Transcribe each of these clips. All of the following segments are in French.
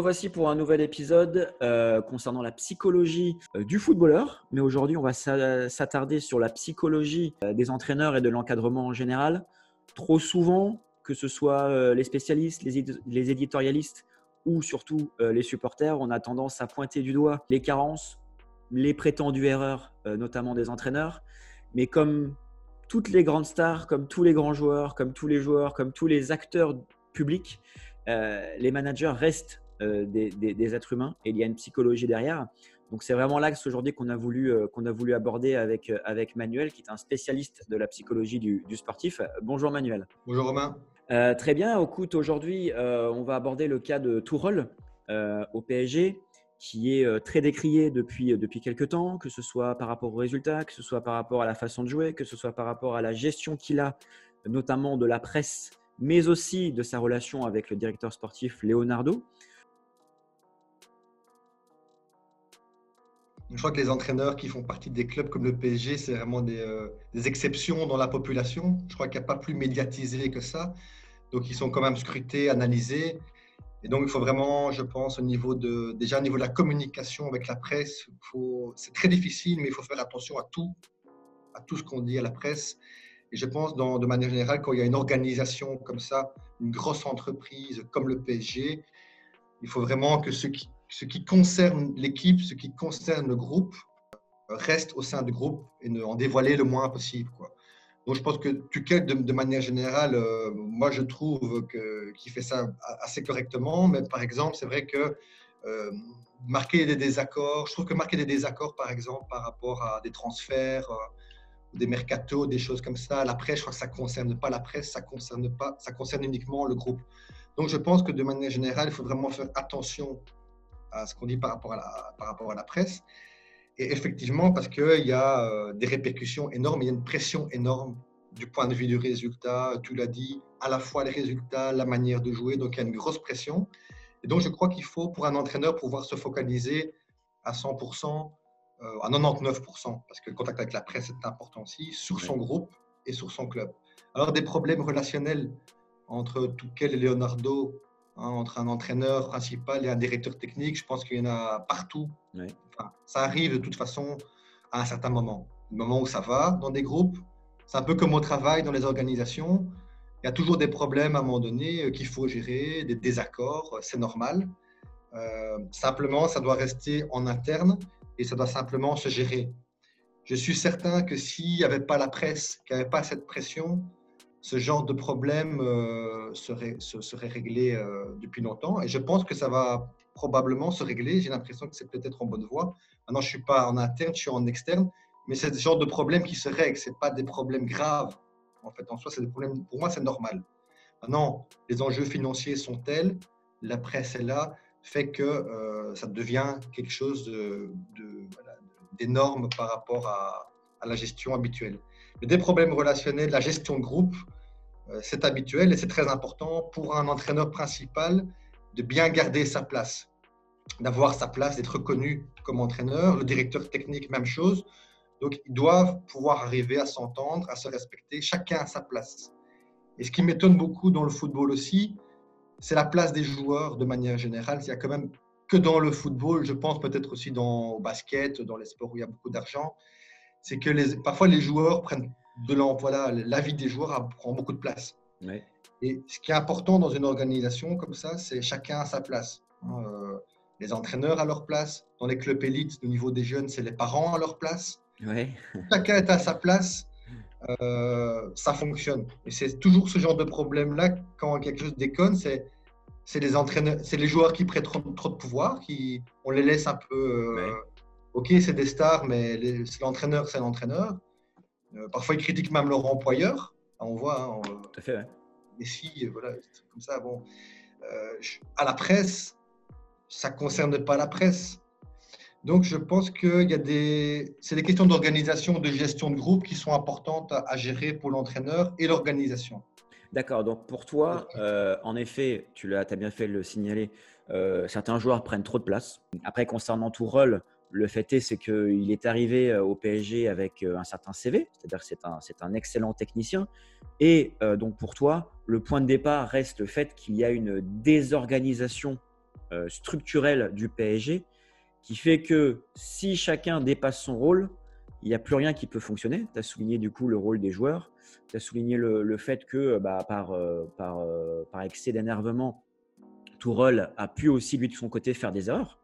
revoici pour un nouvel épisode euh, concernant la psychologie euh, du footballeur. Mais aujourd'hui, on va s'attarder sur la psychologie euh, des entraîneurs et de l'encadrement en général. Trop souvent, que ce soit les spécialistes, les, éditorialistes ou surtout les supporters, on a tendance à pointer du doigt les carences, les prétendues erreurs, notamment des entraîneurs. Mais comme toutes les grandes stars, comme tous les grands joueurs, comme tous les joueurs, comme tous les acteurs publics, les managers restent euh, des, êtres humains et il y a une psychologie derrière. Donc c'est vraiment l'axe aujourd'hui qu'on a, voulu, euh, qu'on a voulu aborder avec, euh, avec Manuel, qui est un spécialiste de la psychologie du, sportif. Bonjour Manuel. Bonjour Romain. très bien, écoute, aujourd'hui on va aborder le cas de Tourol au PSG qui est très décrié depuis, depuis quelques temps, que ce soit par rapport aux résultats, que ce soit par rapport à la façon de jouer, que ce soit par rapport à la gestion qu'il a, notamment de la presse, mais aussi de sa relation avec le directeur sportif Leonardo. Je crois que les entraîneurs qui font partie des clubs comme le PSG, c'est vraiment des, euh, exceptions dans la population. Je crois qu'il n'y a pas plus médiatisé que ça. Donc, ils sont quand même scrutés, analysés. Et donc, il faut vraiment, je pense, au niveau de, déjà au niveau de la communication avec la presse, c'est très difficile, mais il faut faire attention à tout, à tout ce qu'on dit à la presse. Et je pense, de manière générale, quand il y a une organisation comme ça, une grosse entreprise comme le PSG, il faut vraiment que ceux qui, ce qui concerne l'équipe, ce qui concerne le groupe, reste au sein du groupe et ne en dévoiler le moins possible. Donc je pense que Tuchel, de, de manière générale, euh, moi je trouve qu'il fait ça assez correctement, mais par exemple, c'est vrai que euh, marquer des désaccords, je trouve que marquer des désaccords, par exemple, par rapport à des transferts, euh, des mercatos, des choses comme ça, la presse, je crois que ça ne concerne pas la presse, ça concerne, pas, ça concerne uniquement le groupe. Donc je pense que de manière générale, il faut vraiment faire attention à ce qu'on dit par rapport à, la, par rapport à la presse. Et effectivement, parce qu'il y a euh, des répercussions énormes, il y a une pression énorme du point de vue du résultat, tu l'as dit, à la fois les résultats, la manière de jouer, donc il y a une grosse pression. Et donc je crois qu'il faut, pour un entraîneur, pouvoir se focaliser à 100%, euh, à 99%, parce que le contact avec la presse est important aussi, sur son groupe et sur son club. Alors des problèmes relationnels entre Tuchel et Leonardo, Hein, entre un entraîneur principal et un directeur technique. Je pense qu'il y en a partout. ça arrive de toute façon à un certain moment. Le moment où ça va dans des groupes, c'est un peu comme au travail, dans les organisations. Il y a toujours des problèmes à un moment donné euh, qu'il faut gérer, des désaccords, c'est normal. Euh, simplement, ça doit rester en interne et ça doit simplement se gérer. Je suis certain que s'il n'y avait pas la presse, qu'il n'y avait pas cette pression, ce genre de problème euh, serait, réglé euh, depuis longtemps. Et je pense que ça va probablement se régler. J'ai l'impression que c'est peut-être en bonne voie. Maintenant, je ne suis pas en interne, je suis en externe. Mais c'est ce genre de problème qui se règle. Ce pas des problèmes graves. En fait, en soi, c'est des problèmes, pour moi, c'est normal. Maintenant, les enjeux financiers sont tels, la presse est là, fait que euh, ça devient quelque chose d'énorme par rapport à la gestion habituelle des problèmes relationnels, la gestion de groupe, euh, c'est habituel et c'est très important pour un entraîneur principal de bien garder sa place, d'avoir sa place, d'être reconnu comme entraîneur. Le directeur technique, même chose. Donc, ils doivent pouvoir arriver à s'entendre, à se respecter, chacun à sa place. Et ce qui m'étonne beaucoup dans le football aussi, c'est la place des joueurs de manière générale. Il y a quand même que dans le football, je pense peut-être aussi dans le basket, dans les sports où il y a beaucoup d'argent, c'est que les, parfois les joueurs prennent de l'emploi, l'avis des joueurs prend beaucoup de place. Et ce qui est important dans une organisation comme ça, c'est chacun à sa place. Hein, euh, les entraîneurs à leur place, dans les clubs élites, au niveau des jeunes, c'est les parents à leur place. Chacun est à sa place, euh, ça fonctionne. Et c'est toujours ce genre de problème-là, quand quelque chose déconne, c'est c'est les entraîneurs, c'est les joueurs qui prennent trop, trop, de pouvoir, qui on les laisse un peu euh, ok, c'est des stars, mais l'entraîneur, c'est l'entraîneur. Euh, parfois, ils critiquent même leur employeur. On voit. Hein, Tout à fait, ouais. Mais si, voilà, comme ça. Bon, euh, à la presse, ça ne concerne pas la presse. Donc, je pense que y a des, c'est des questions d'organisation, de gestion de groupe qui sont importantes à, gérer pour l'entraîneur et l'organisation. D'accord. Donc, pour toi, euh, en effet, tu as, as, bien fait de le signaler, certains joueurs prennent trop de place. Après, concernant tout rôle, le fait est, c'est qu'il est arrivé euh, au PSG avec euh, un certain CV, c'est-à-dire c'est un, un, excellent technicien. Et euh, donc pour toi, le point de départ reste le fait qu'il y a une désorganisation structurelle du PSG qui fait que si chacun dépasse son rôle, il n'y a plus rien qui peut fonctionner. Tu as souligné du coup le rôle des joueurs, tu as souligné le, fait que bah, par, par, par excès d'énervement, Tourelle a pu aussi lui de son côté faire des erreurs.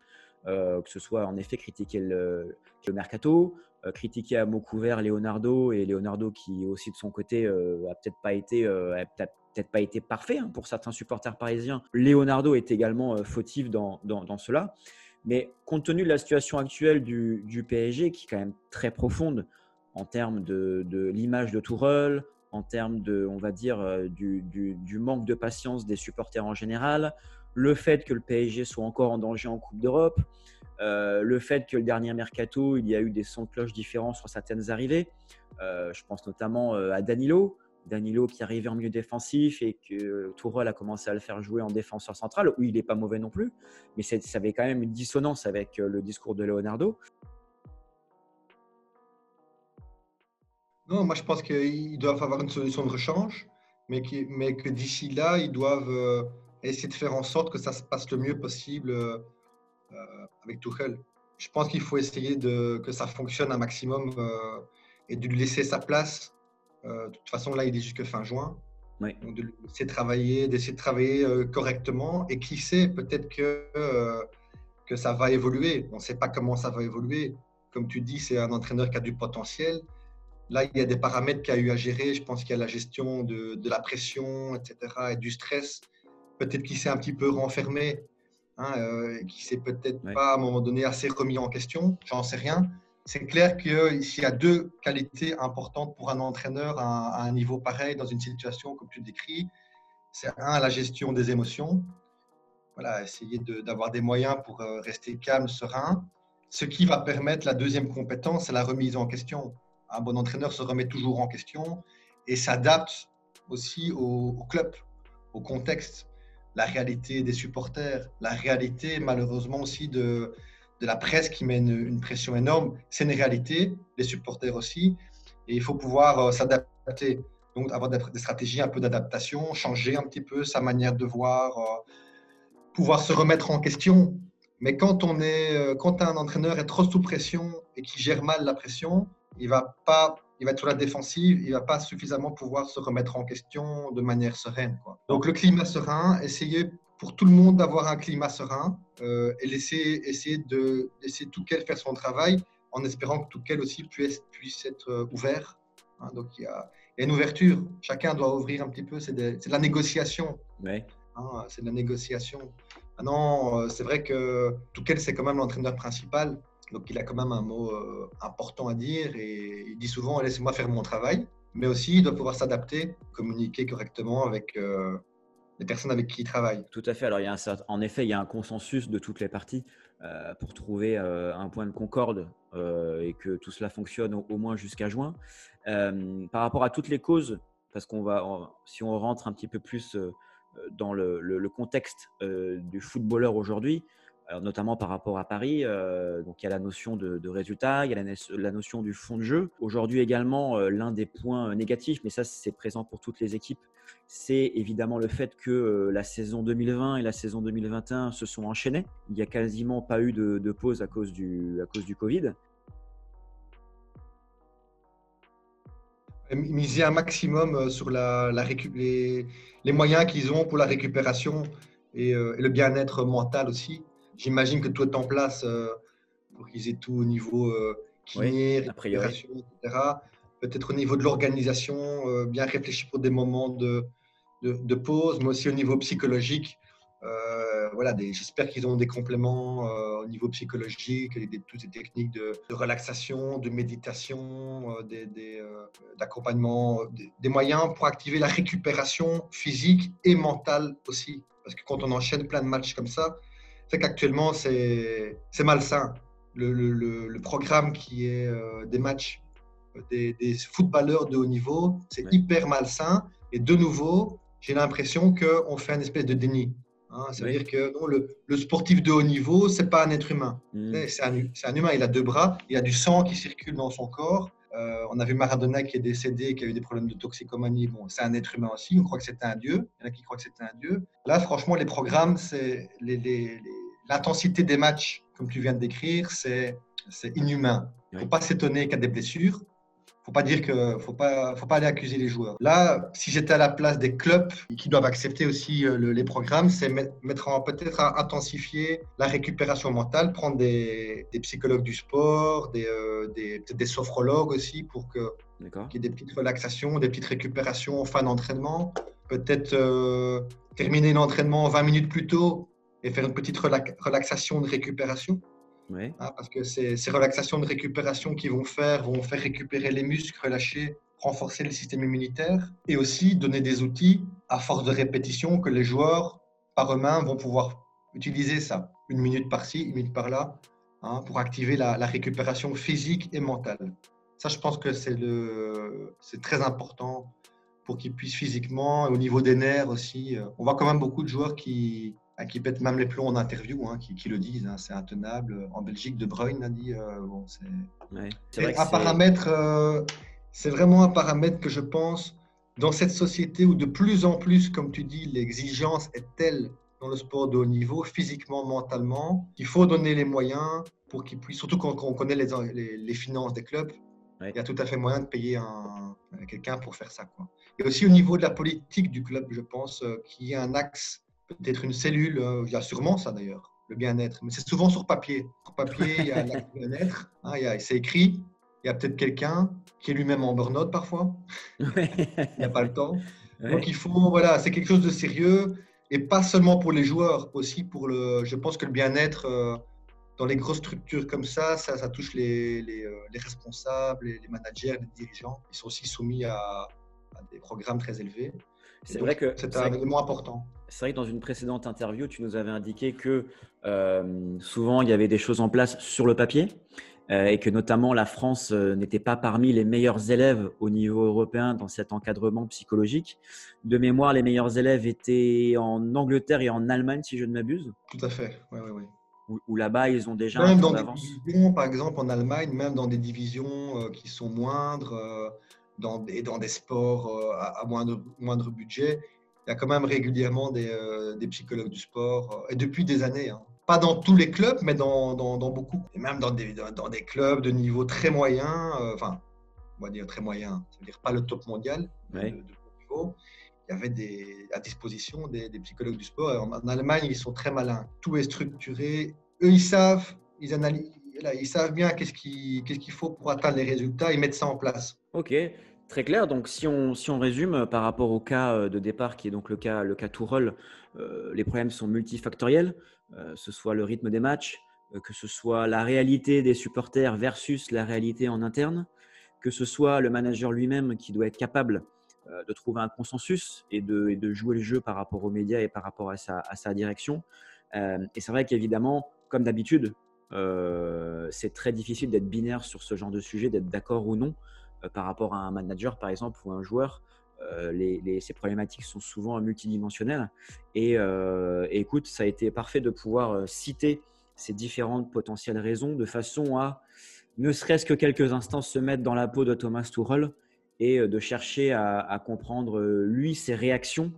Euh, que ce soit en effet critiquer le, mercato, euh, critiquer à mot couvert Leonardo et Leonardo qui aussi de son côté euh, a peut-être pas été peut-être pas été parfait hein, pour certains supporters parisiens. Leonardo est également fautif dans, dans, cela. Mais compte tenu de la situation actuelle du, PSG, qui est quand même très profonde en termes de, de l'image de Tourelle, en termes de, on va dire, du, du, manque de patience des supporters en général, le fait que le PSG soit encore en danger en Coupe d'Europe, euh, le fait que le dernier mercato, il y a eu des sons de cloche différents sur certaines arrivées. Euh, je pense notamment euh, à Danilo. Danilo qui arrivait en milieu défensif et que Tourelle a commencé à le faire jouer en défenseur central, où il n'est pas mauvais non plus, mais ça avait quand même une dissonance avec le discours de Leonardo. Non, moi je pense qu'ils doivent avoir une solution de rechange, mais, mais que d'ici là, ils doivent essayer de faire en sorte que ça se passe le mieux possible euh, avec Tuchel. Je pense qu'il faut essayer de, que ça fonctionne un maximum euh, et de lui laisser sa place. Euh, de toute façon, là, il est jusque fin juin. Donc, de laisser travailler, d'essayer de travailler correctement. Et qui sait, peut-être que, que ça va évoluer. On ne sait pas comment ça va évoluer. Comme tu dis, c'est un entraîneur qui a du potentiel. Là, il y a des paramètres qu'il a eu à gérer. Je pense qu'il y a la gestion de, de, la pression, etc., et du stress peut-être qu'il s'est un petit peu renfermé, hein, euh, qu'il s'est peut-être pas à un moment donné assez remis en question, j'en sais rien. C'est clair qu'il y a deux qualités importantes pour un entraîneur à, un niveau pareil, dans une situation comme tu le décris. C'est un, la gestion des émotions. Voilà, essayer d'avoir des moyens pour euh, rester calme, serein. Ce qui va permettre la deuxième compétence, c'est la remise en question. Un bon entraîneur se remet toujours en question et s'adapte aussi au, au club, au contexte la réalité des supporters, la réalité malheureusement aussi de, de la presse qui met une, pression énorme. C'est une réalité, les supporters aussi, et il faut pouvoir euh, s'adapter. Donc avoir des, stratégies un peu d'adaptation, changer un petit peu sa manière de voir, euh, pouvoir se remettre en question. Mais quand, on est, euh, quand un entraîneur est trop sous pression et qui gère mal la pression, il va pas il va être sur la défensive, il va pas suffisamment pouvoir se remettre en question de manière sereine. Donc le climat serein, essayer pour tout le monde d'avoir un climat serein euh, et laisser essayer de laisser quel faire son travail en espérant que quel aussi puisse, puisse être euh, ouvert. Hein. donc il y, a, une ouverture, chacun doit ouvrir un petit peu, c'est de, la négociation. Hein, c'est de la négociation. Maintenant, euh, c'est vrai que quel c'est quand même l'entraîneur principal. Donc il a quand même un mot euh, important à dire et il dit souvent laissez-moi faire mon travail, mais aussi il doit pouvoir s'adapter, communiquer correctement avec euh, les personnes avec qui il travaille. Tout à fait. Alors en effet, il y a un consensus de toutes les parties euh, pour trouver un point de concorde et que tout cela fonctionne au, moins jusqu'à juin. par rapport à toutes les causes, parce qu'on va, si on rentre un petit peu plus dans le contexte du footballeur aujourd'hui, notamment par rapport à Paris. Euh, donc il y a la notion de, résultat, il y a la, notion du fond de jeu. Aujourd'hui également, euh, l'un des points négatifs, mais ça c'est présent pour toutes les équipes, c'est évidemment le fait que euh, la saison 2020 et la saison 2021 se sont enchaînées. Il n'y a quasiment pas eu de, pause à cause du, à cause du Covid. Miser un maximum sur les, moyens qu'ils ont pour la récupération et le bien-être mental aussi. J'imagine que tout est en place euh, pour qu'ils aient tout au niveau euh, kiné, récupération, etc. Peut-être au niveau de l'organisation, euh, bien réfléchi pour des moments de, de, pause, mais aussi au niveau psychologique. voilà, j'espère qu'ils ont des compléments au niveau psychologique, des, toutes ces techniques de, relaxation, de méditation, d'accompagnement, des, des, moyens pour activer la récupération physique et mentale aussi. Parce que quand on enchaîne plein de matchs comme ça, c'est qu'actuellement, c'est malsain. Le, le, le, programme qui est euh, des matchs euh, des, des, footballeurs de haut niveau, c'est hyper malsain. Et de nouveau, j'ai l'impression qu'on fait un espèce de déni. Hein. Ça veut dire que non, le, le, sportif de haut niveau, c'est pas un être humain. Hmm. C'est un, un, humain, il a deux bras, il a du sang qui circule dans son corps. Euh, on a vu Maradona qui est décédé, qui a eu des problèmes de toxicomanie. Bon, c'est un être humain aussi. On croit que c'était un dieu. Il y en a qui croient que c'était un dieu. Là, franchement, les programmes, c'est l'intensité des matchs, comme tu viens de décrire, c'est inhumain. Il ne faut pas s'étonner qu'il y a des blessures faut pas dire que faut pas faut pas aller accuser les joueurs. Là, si j'étais à la place des clubs qui doivent accepter aussi euh, les programmes, c'est mettre en peut-être à intensifier la récupération mentale, prendre des, psychologues du sport, des euh, des, des sophrologues aussi pour que qu'il y ait des petites relaxations, des petites récupérations en fin d'entraînement. Peut-être euh, terminer l'entraînement 20 minutes plus tôt et faire une petite relaxation de récupération. Hein, parce que ces, ces, relaxations de récupération qui vont faire, vont faire récupérer les muscles, relâcher, renforcer le système immunitaire et aussi donner des outils à force de répétition que les joueurs par eux-mêmes vont pouvoir utiliser ça, une minute par-ci, une minute par-là, hein, pour activer la, la, récupération physique et mentale. Ça, je pense que c'est très important pour qu'ils puissent physiquement, au niveau des nerfs aussi. On voit quand même beaucoup de joueurs qui, qui pètent même les plombs en interview, hein, qui, le disent. Hein, c'est intenable. En Belgique, De Bruyne a dit. Euh, bon, c'est un paramètre. Euh, c'est vraiment un paramètre que je pense dans cette société où de plus en plus, comme tu dis, l'exigence est telle dans le sport de haut niveau, physiquement, mentalement, qu'il faut donner les moyens pour qu'ils puissent, surtout quand, on connaît les, les, finances des clubs, il y a tout à fait moyen de payer un, quelqu'un pour faire ça. Quoi. Et aussi au niveau de la politique du club, je pense euh, qu'il y a un axe peut-être une cellule, euh, il y a sûrement ça d'ailleurs, le bien-être, mais c'est souvent sur papier. Sur papier, il y a le bien-être, hein, c'est écrit, il y a peut-être quelqu'un qui est lui-même en burn-out parfois, il n'y a pas le temps. Donc il faut, voilà, c'est quelque chose de sérieux et pas seulement pour les joueurs, aussi pour le. Je pense que le bien-être euh, dans les grosses structures comme ça, ça, ça touche les, les, euh, les responsables, les, managers, les dirigeants. Ils sont aussi soumis à, à des programmes très élevés. C'est vrai que c'est un élément important. C'est vrai que dans une précédente interview, tu nous avais indiqué que euh, souvent il y avait des choses en place sur le papier euh, et que notamment la France euh, n'était pas parmi les meilleurs élèves au niveau européen dans cet encadrement psychologique. De mémoire, les meilleurs élèves étaient en Angleterre et en Allemagne, si je ne m'abuse. Tout à fait, oui, oui, oui. Où, là-bas, ils ont déjà même dans des divisions, par exemple en Allemagne, même dans des divisions qui sont moindres, dans des, dans des sports à, moindre, moindre budget, il y a quand même régulièrement des, euh, des psychologues du sport, euh, et depuis des années. Hein. Pas dans tous les clubs, mais dans, dans, dans beaucoup. Et même dans des, dans, des clubs de niveau très moyen, euh, enfin, on va dire très moyen, ça veut dire pas le top mondial, de, niveau. Il y avait des, à disposition des, des psychologues du sport. En, Allemagne, ils sont très malins. Tout est structuré. Eux, ils savent, ils analysent, ils savent bien qu'est-ce qu'il faut pour atteindre les résultats. Ils mettent ça en place. Ok. Très clair. Donc, si on, résume euh, par rapport au cas euh, de départ, qui est donc le cas, le cas euh, les problèmes sont multifactoriels, ce soit le rythme des matchs, que ce soit la réalité des supporters versus la réalité en interne, que ce soit le manager lui-même qui doit être capable de trouver un consensus et de, et de, jouer le jeu par rapport aux médias et par rapport à sa, à sa direction. et c'est vrai qu'évidemment, comme d'habitude, c'est très difficile d'être binaire sur ce genre de sujet, d'être d'accord ou non. Euh, par rapport à un manager, par exemple, ou un joueur. Euh, les, ces problématiques sont souvent multidimensionnelles. Et, euh, écoute, ça a été parfait de pouvoir citer ces différentes potentielles raisons de façon à, ne serait-ce que quelques instants, se mettre dans la peau de Thomas Tuchel et de chercher à, à comprendre, lui, ses réactions,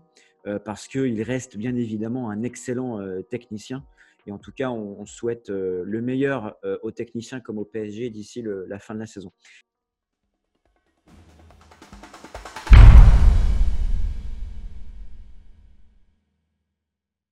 parce qu'il reste bien évidemment un excellent technicien. Et en tout cas, on, souhaite le meilleur aux techniciens comme au PSG d'ici la fin de la saison.